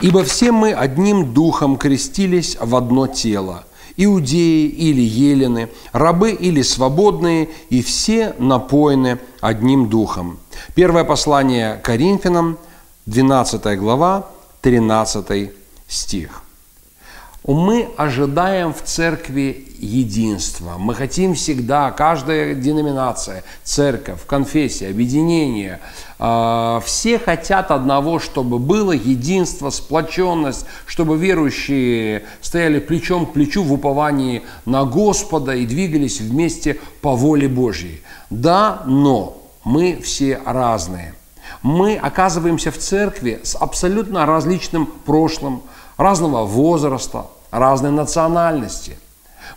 Ибо все мы одним духом крестились в одно тело, иудеи или елены, рабы или свободные, и все напоены одним духом. Первое послание Коринфянам, 12 глава, 13 стих. Мы ожидаем в церкви единства. Мы хотим всегда, каждая деноминация, церковь, конфессия, объединение, э, все хотят одного, чтобы было единство, сплоченность, чтобы верующие стояли плечом к плечу в уповании на Господа и двигались вместе по воле Божьей. Да, но мы все разные. Мы оказываемся в церкви с абсолютно различным прошлым, разного возраста, разной национальности.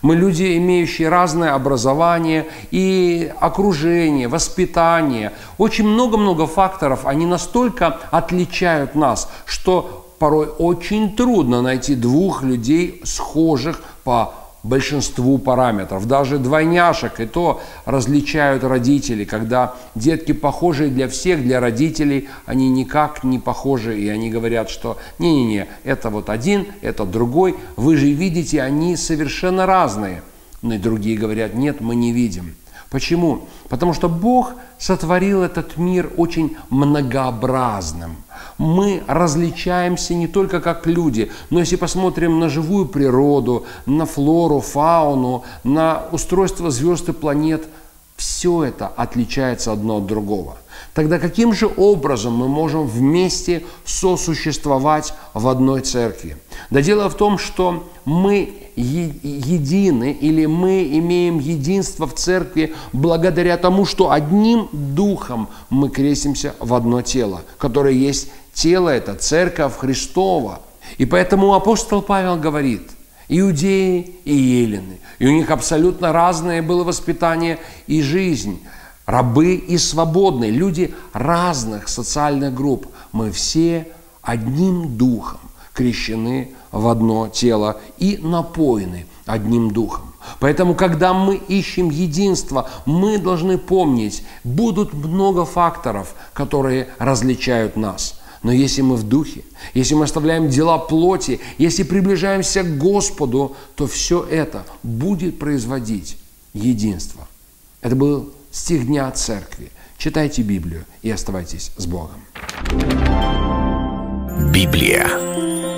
Мы люди, имеющие разное образование и окружение, воспитание. Очень много-много факторов, они настолько отличают нас, что порой очень трудно найти двух людей, схожих по большинству параметров. Даже двойняшек и то различают родители, когда детки похожие для всех, для родителей, они никак не похожи, и они говорят, что не-не-не, это вот один, это другой, вы же видите, они совершенно разные. Но и другие говорят, нет, мы не видим. Почему? Потому что Бог сотворил этот мир очень многообразным. Мы различаемся не только как люди, но если посмотрим на живую природу, на флору, фауну, на устройство звезд и планет, все это отличается одно от другого. Тогда каким же образом мы можем вместе сосуществовать в одной церкви? Да дело в том, что мы едины или мы имеем единство в церкви благодаря тому, что одним духом мы крестимся в одно тело, которое есть тело, это церковь Христова. И поэтому апостол Павел говорит, иудеи и елены, и у них абсолютно разное было воспитание и жизнь – рабы и свободные, люди разных социальных групп. Мы все одним духом крещены в одно тело и напоены одним духом. Поэтому, когда мы ищем единство, мы должны помнить, будут много факторов, которые различают нас. Но если мы в духе, если мы оставляем дела плоти, если приближаемся к Господу, то все это будет производить единство. Это был стих дня церкви. Читайте Библию и оставайтесь с Богом. Библия.